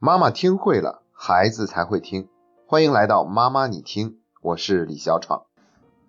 妈妈听会了，孩子才会听。欢迎来到妈妈你听，我是李小闯。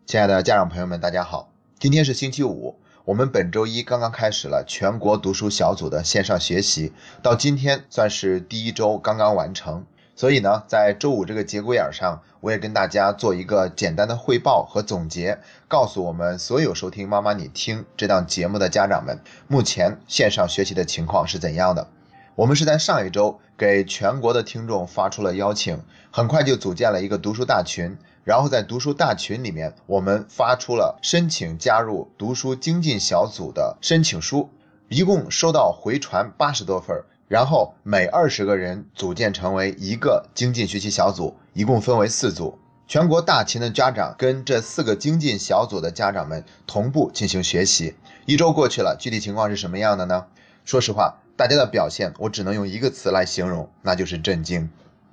亲爱的家长朋友们，大家好，今天是星期五，我们本周一刚刚开始了全国读书小组的线上学习，到今天算是第一周刚刚完成。所以呢，在周五这个节骨眼上，我也跟大家做一个简单的汇报和总结，告诉我们所有收听妈妈你听这档节目的家长们，目前线上学习的情况是怎样的。我们是在上一周给全国的听众发出了邀请，很快就组建了一个读书大群，然后在读书大群里面，我们发出了申请加入读书精进小组的申请书，一共收到回传八十多份，然后每二十个人组建成为一个精进学习小组，一共分为四组，全国大群的家长跟这四个精进小组的家长们同步进行学习。一周过去了，具体情况是什么样的呢？说实话。大家的表现，我只能用一个词来形容，那就是震惊。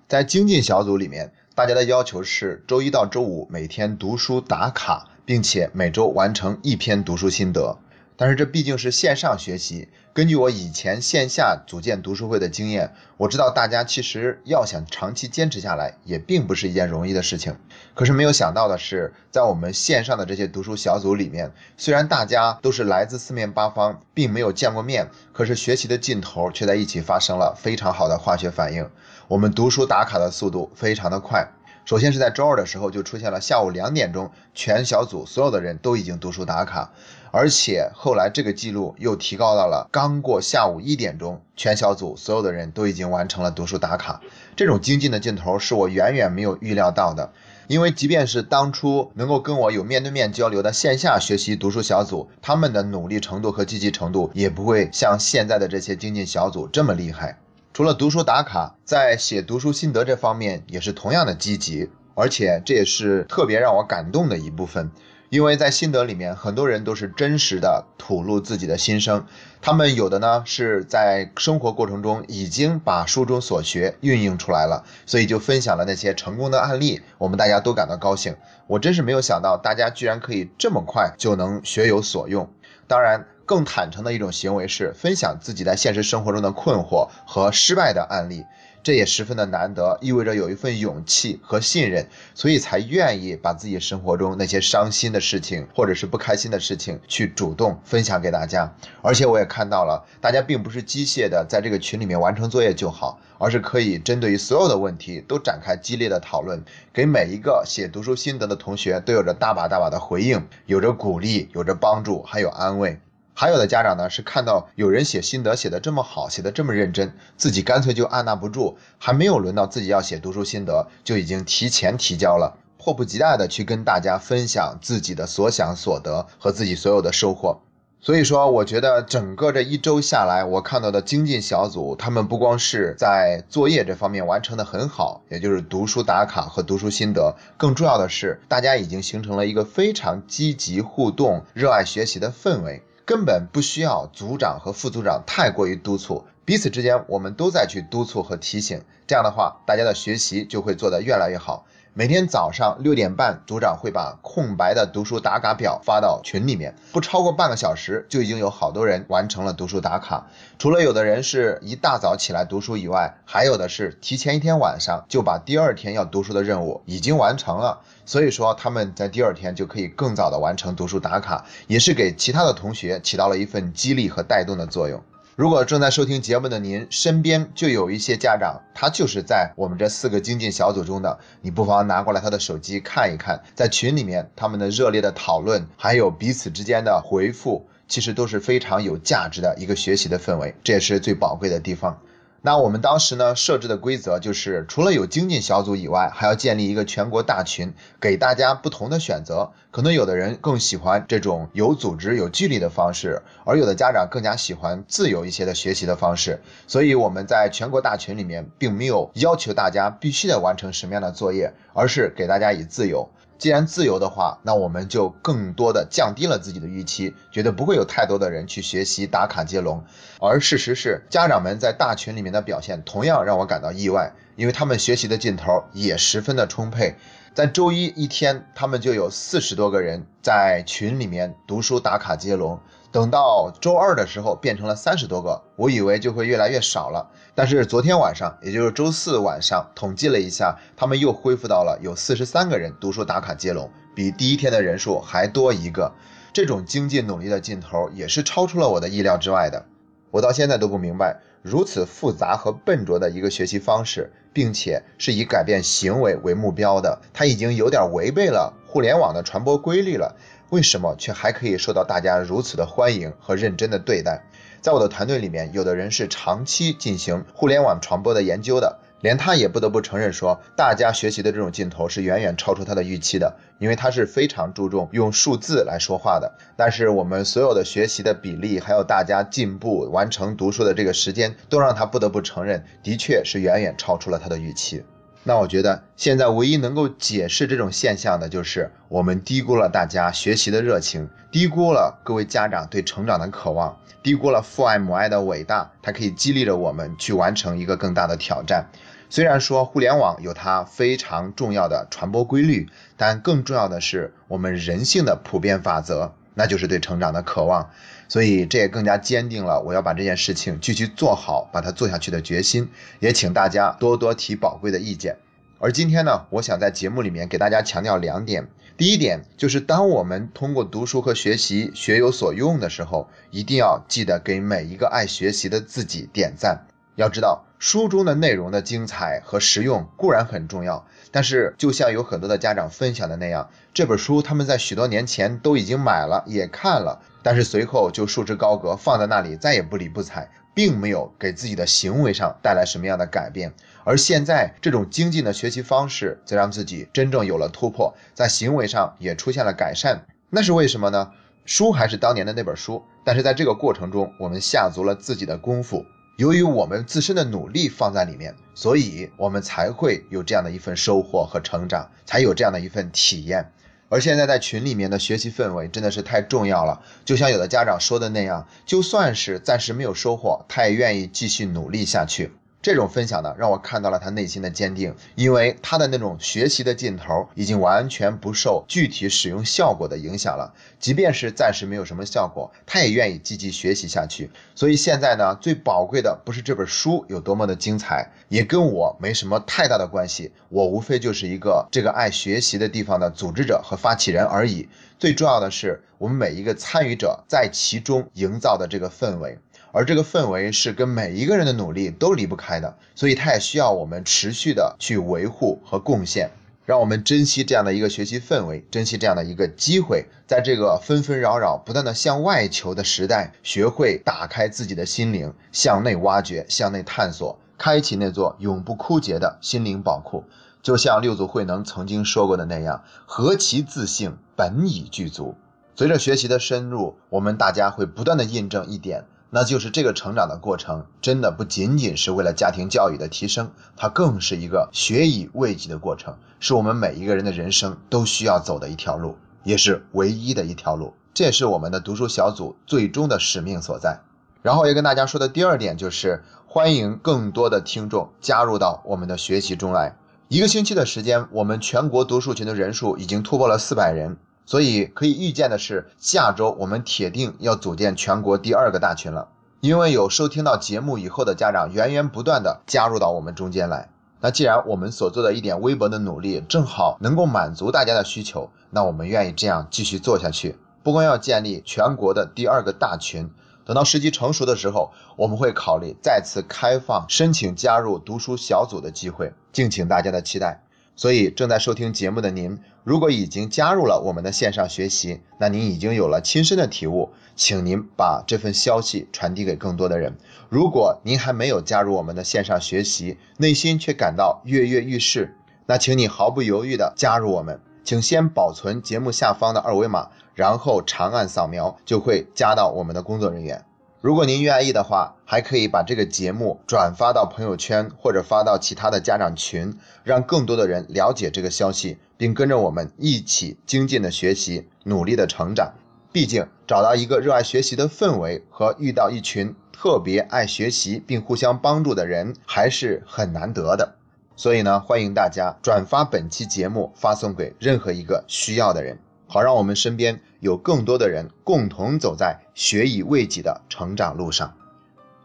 在精进小组里面，大家的要求是周一到周五每天读书打卡，并且每周完成一篇读书心得。但是这毕竟是线上学习。根据我以前线下组建读书会的经验，我知道大家其实要想长期坚持下来，也并不是一件容易的事情。可是没有想到的是，在我们线上的这些读书小组里面，虽然大家都是来自四面八方，并没有见过面，可是学习的劲头却在一起发生了非常好的化学反应。我们读书打卡的速度非常的快。首先是在周二的时候就出现了下午两点钟，全小组所有的人都已经读书打卡，而且后来这个记录又提高到了刚过下午一点钟，全小组所有的人都已经完成了读书打卡。这种精进的劲头是我远远没有预料到的，因为即便是当初能够跟我有面对面交流的线下学习读书小组，他们的努力程度和积极程度也不会像现在的这些精进小组这么厉害。除了读书打卡，在写读书心得这方面也是同样的积极，而且这也是特别让我感动的一部分。因为在心得里面，很多人都是真实的吐露自己的心声，他们有的呢是在生活过程中已经把书中所学运用出来了，所以就分享了那些成功的案例，我们大家都感到高兴。我真是没有想到，大家居然可以这么快就能学有所用。当然。更坦诚的一种行为是分享自己在现实生活中的困惑和失败的案例，这也十分的难得，意味着有一份勇气和信任，所以才愿意把自己生活中那些伤心的事情或者是不开心的事情去主动分享给大家。而且我也看到了，大家并不是机械的在这个群里面完成作业就好，而是可以针对于所有的问题都展开激烈的讨论，给每一个写读书心得的同学都有着大把大把的回应，有着鼓励，有着帮助，还有安慰。还有的家长呢，是看到有人写心得写得这么好，写得这么认真，自己干脆就按捺不住，还没有轮到自己要写读书心得，就已经提前提交了，迫不及待的去跟大家分享自己的所想所得和自己所有的收获。所以说，我觉得整个这一周下来，我看到的精进小组，他们不光是在作业这方面完成的很好，也就是读书打卡和读书心得，更重要的是，大家已经形成了一个非常积极互动、热爱学习的氛围。根本不需要组长和副组长太过于督促，彼此之间我们都在去督促和提醒，这样的话，大家的学习就会做得越来越好。每天早上六点半，组长会把空白的读书打卡表发到群里面，不超过半个小时，就已经有好多人完成了读书打卡。除了有的人是一大早起来读书以外，还有的是提前一天晚上就把第二天要读书的任务已经完成了。所以说他们在第二天就可以更早的完成读书打卡，也是给其他的同学起到了一份激励和带动的作用。如果正在收听节目的您身边就有一些家长，他就是在我们这四个精进小组中的，你不妨拿过来他的手机看一看，在群里面他们的热烈的讨论，还有彼此之间的回复，其实都是非常有价值的一个学习的氛围，这也是最宝贵的地方。那我们当时呢设置的规则就是，除了有精进小组以外，还要建立一个全国大群，给大家不同的选择。可能有的人更喜欢这种有组织、有纪律的方式，而有的家长更加喜欢自由一些的学习的方式。所以我们在全国大群里面，并没有要求大家必须得完成什么样的作业，而是给大家以自由。既然自由的话，那我们就更多的降低了自己的预期，觉得不会有太多的人去学习打卡接龙。而事实是，家长们在大群里面的表现同样让我感到意外，因为他们学习的劲头也十分的充沛。在周一一天，他们就有四十多个人在群里面读书打卡接龙。等到周二的时候，变成了三十多个，我以为就会越来越少了。但是昨天晚上，也就是周四晚上，统计了一下，他们又恢复到了有四十三个人读书打卡接龙，比第一天的人数还多一个。这种精进努力的劲头，也是超出了我的意料之外的。我到现在都不明白，如此复杂和笨拙的一个学习方式，并且是以改变行为为目标的，它已经有点违背了互联网的传播规律了。为什么却还可以受到大家如此的欢迎和认真的对待？在我的团队里面，有的人是长期进行互联网传播的研究的。连他也不得不承认说，大家学习的这种劲头是远远超出他的预期的，因为他是非常注重用数字来说话的。但是我们所有的学习的比例，还有大家进步完成读书的这个时间，都让他不得不承认，的确是远远超出了他的预期。那我觉得现在唯一能够解释这种现象的，就是我们低估了大家学习的热情，低估了各位家长对成长的渴望，低估了父爱母爱的伟大，它可以激励着我们去完成一个更大的挑战。虽然说互联网有它非常重要的传播规律，但更重要的是我们人性的普遍法则，那就是对成长的渴望。所以这也更加坚定了我要把这件事情继续做好，把它做下去的决心。也请大家多多提宝贵的意见。而今天呢，我想在节目里面给大家强调两点。第一点就是，当我们通过读书和学习学有所用的时候，一定要记得给每一个爱学习的自己点赞。要知道，书中的内容的精彩和实用固然很重要，但是就像有很多的家长分享的那样，这本书他们在许多年前都已经买了也看了，但是随后就束之高阁，放在那里再也不理不睬，并没有给自己的行为上带来什么样的改变。而现在这种精进的学习方式，则让自己真正有了突破，在行为上也出现了改善。那是为什么呢？书还是当年的那本书，但是在这个过程中，我们下足了自己的功夫。由于我们自身的努力放在里面，所以我们才会有这样的一份收获和成长，才有这样的一份体验。而现在在群里面的学习氛围真的是太重要了，就像有的家长说的那样，就算是暂时没有收获，他也愿意继续努力下去。这种分享呢，让我看到了他内心的坚定，因为他的那种学习的劲头已经完全不受具体使用效果的影响了。即便是暂时没有什么效果，他也愿意积极学习下去。所以现在呢，最宝贵的不是这本书有多么的精彩，也跟我没什么太大的关系。我无非就是一个这个爱学习的地方的组织者和发起人而已。最重要的是，我们每一个参与者在其中营造的这个氛围。而这个氛围是跟每一个人的努力都离不开的，所以它也需要我们持续的去维护和贡献。让我们珍惜这样的一个学习氛围，珍惜这样的一个机会，在这个纷纷扰扰、不断的向外求的时代，学会打开自己的心灵，向内挖掘，向内探索，开启那座永不枯竭的心灵宝库。就像六祖慧能曾经说过的那样：“何其自性，本已具足。”随着学习的深入，我们大家会不断的印证一点。那就是这个成长的过程，真的不仅仅是为了家庭教育的提升，它更是一个学以慰藉的过程，是我们每一个人的人生都需要走的一条路，也是唯一的一条路。这也是我们的读书小组最终的使命所在。然后要跟大家说的第二点就是，欢迎更多的听众加入到我们的学习中来。一个星期的时间，我们全国读书群的人数已经突破了四百人。所以可以预见的是，下周我们铁定要组建全国第二个大群了。因为有收听到节目以后的家长源源不断的加入到我们中间来。那既然我们所做的一点微薄的努力正好能够满足大家的需求，那我们愿意这样继续做下去。不光要建立全国的第二个大群，等到时机成熟的时候，我们会考虑再次开放申请加入读书小组的机会，敬请大家的期待。所以，正在收听节目的您，如果已经加入了我们的线上学习，那您已经有了亲身的体悟，请您把这份消息传递给更多的人。如果您还没有加入我们的线上学习，内心却感到跃跃欲试，那请你毫不犹豫地加入我们。请先保存节目下方的二维码，然后长按扫描，就会加到我们的工作人员。如果您愿意的话，还可以把这个节目转发到朋友圈，或者发到其他的家长群，让更多的人了解这个消息，并跟着我们一起精进的学习，努力的成长。毕竟，找到一个热爱学习的氛围和遇到一群特别爱学习并互相帮助的人，还是很难得的。所以呢，欢迎大家转发本期节目，发送给任何一个需要的人，好让我们身边有更多的人共同走在学以为己的成长路上。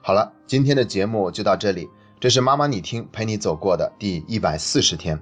好了，今天的节目就到这里，这是妈妈你听陪你走过的第一百四十天。